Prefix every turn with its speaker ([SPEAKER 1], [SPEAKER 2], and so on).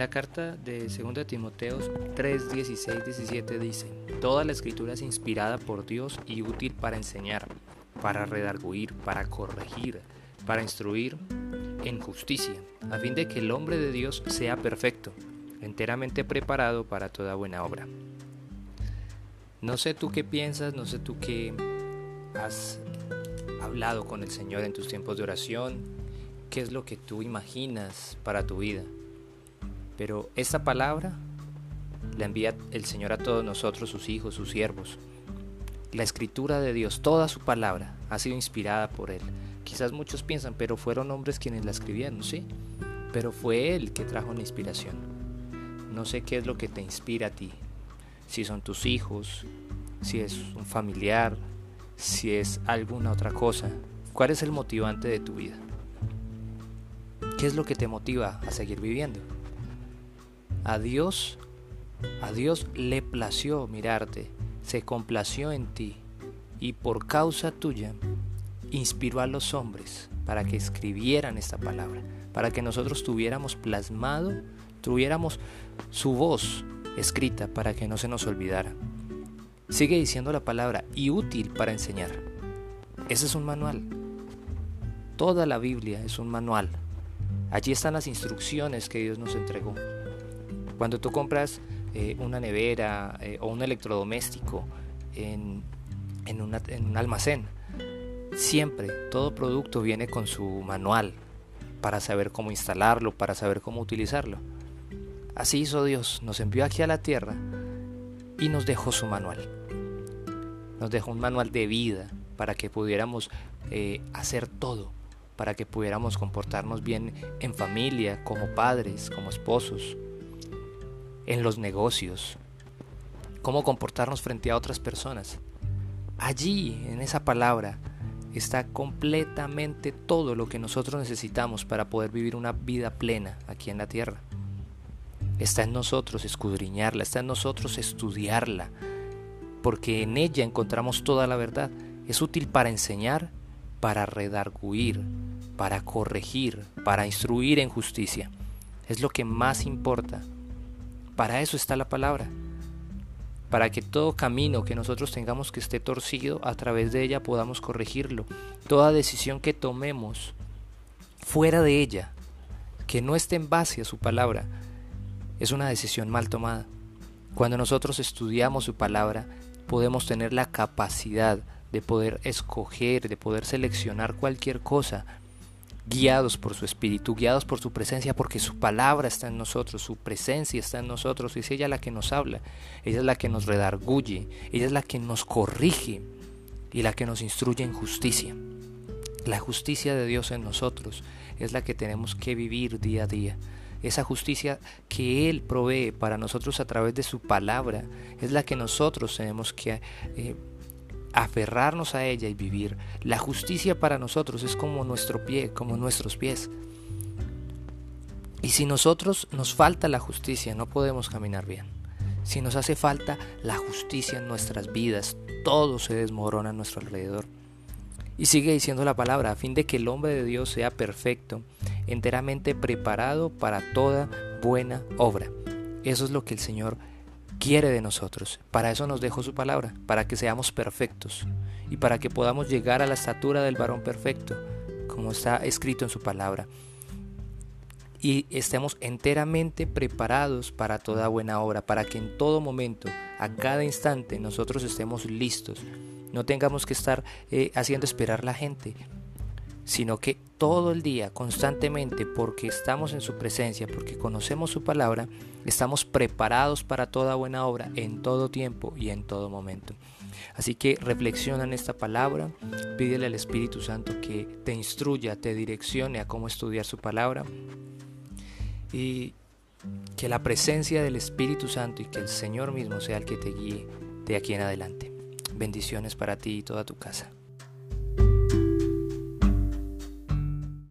[SPEAKER 1] la carta de 2 Timoteos 3, 16, 17 dice, Toda la escritura es inspirada por Dios y útil para enseñar, para redarguir, para corregir, para instruir en justicia, a fin de que el hombre de Dios sea perfecto, enteramente preparado para toda buena obra. No sé tú qué piensas, no sé tú qué has hablado con el Señor en tus tiempos de oración, qué es lo que tú imaginas para tu vida. Pero esta palabra la envía el Señor a todos nosotros, sus hijos, sus siervos. La escritura de Dios, toda su palabra, ha sido inspirada por Él. Quizás muchos piensan, pero fueron hombres quienes la escribieron, sí, pero fue Él que trajo la inspiración. No sé qué es lo que te inspira a ti, si son tus hijos, si es un familiar, si es alguna otra cosa. ¿Cuál es el motivante de tu vida? ¿Qué es lo que te motiva a seguir viviendo? A Dios, a Dios le plació mirarte, se complació en ti y por causa tuya inspiró a los hombres para que escribieran esta palabra, para que nosotros tuviéramos plasmado, tuviéramos su voz escrita para que no se nos olvidara. Sigue diciendo la palabra y útil para enseñar. Ese es un manual. Toda la Biblia es un manual. Allí están las instrucciones que Dios nos entregó. Cuando tú compras eh, una nevera eh, o un electrodoméstico en, en un almacén, siempre todo producto viene con su manual para saber cómo instalarlo, para saber cómo utilizarlo. Así hizo Dios, nos envió aquí a la tierra y nos dejó su manual. Nos dejó un manual de vida para que pudiéramos eh, hacer todo, para que pudiéramos comportarnos bien en familia, como padres, como esposos, en los negocios, cómo comportarnos frente a otras personas. Allí, en esa palabra, está completamente todo lo que nosotros necesitamos para poder vivir una vida plena aquí en la tierra. Está en nosotros escudriñarla, está en nosotros estudiarla, porque en ella encontramos toda la verdad. Es útil para enseñar, para redarguir, para corregir, para instruir en justicia. Es lo que más importa para eso está la palabra. Para que todo camino que nosotros tengamos que esté torcido, a través de ella podamos corregirlo. Toda decisión que tomemos fuera de ella, que no esté en base a su palabra, es una decisión mal tomada. Cuando nosotros estudiamos su palabra, podemos tener la capacidad de poder escoger, de poder seleccionar cualquier cosa guiados por su espíritu, guiados por su presencia, porque su palabra está en nosotros, su presencia está en nosotros, es ella la que nos habla, ella es la que nos redarguye, ella es la que nos corrige y la que nos instruye en justicia. La justicia de Dios en nosotros es la que tenemos que vivir día a día. Esa justicia que Él provee para nosotros a través de su palabra es la que nosotros tenemos que eh, aferrarnos a ella y vivir. La justicia para nosotros es como nuestro pie, como nuestros pies. Y si nosotros nos falta la justicia, no podemos caminar bien. Si nos hace falta la justicia en nuestras vidas, todo se desmorona a nuestro alrededor. Y sigue diciendo la palabra, a fin de que el hombre de Dios sea perfecto, enteramente preparado para toda buena obra. Eso es lo que el Señor quiere de nosotros. Para eso nos dejó su palabra, para que seamos perfectos y para que podamos llegar a la estatura del varón perfecto, como está escrito en su palabra. Y estemos enteramente preparados para toda buena obra, para que en todo momento, a cada instante, nosotros estemos listos. No tengamos que estar eh, haciendo esperar la gente, sino que todo el día, constantemente, porque estamos en su presencia, porque conocemos su palabra, estamos preparados para toda buena obra en todo tiempo y en todo momento. Así que reflexiona en esta palabra, pídele al Espíritu Santo que te instruya, te direccione a cómo estudiar su palabra y que la presencia del Espíritu Santo y que el Señor mismo sea el que te guíe de aquí en adelante. Bendiciones para ti y toda tu casa.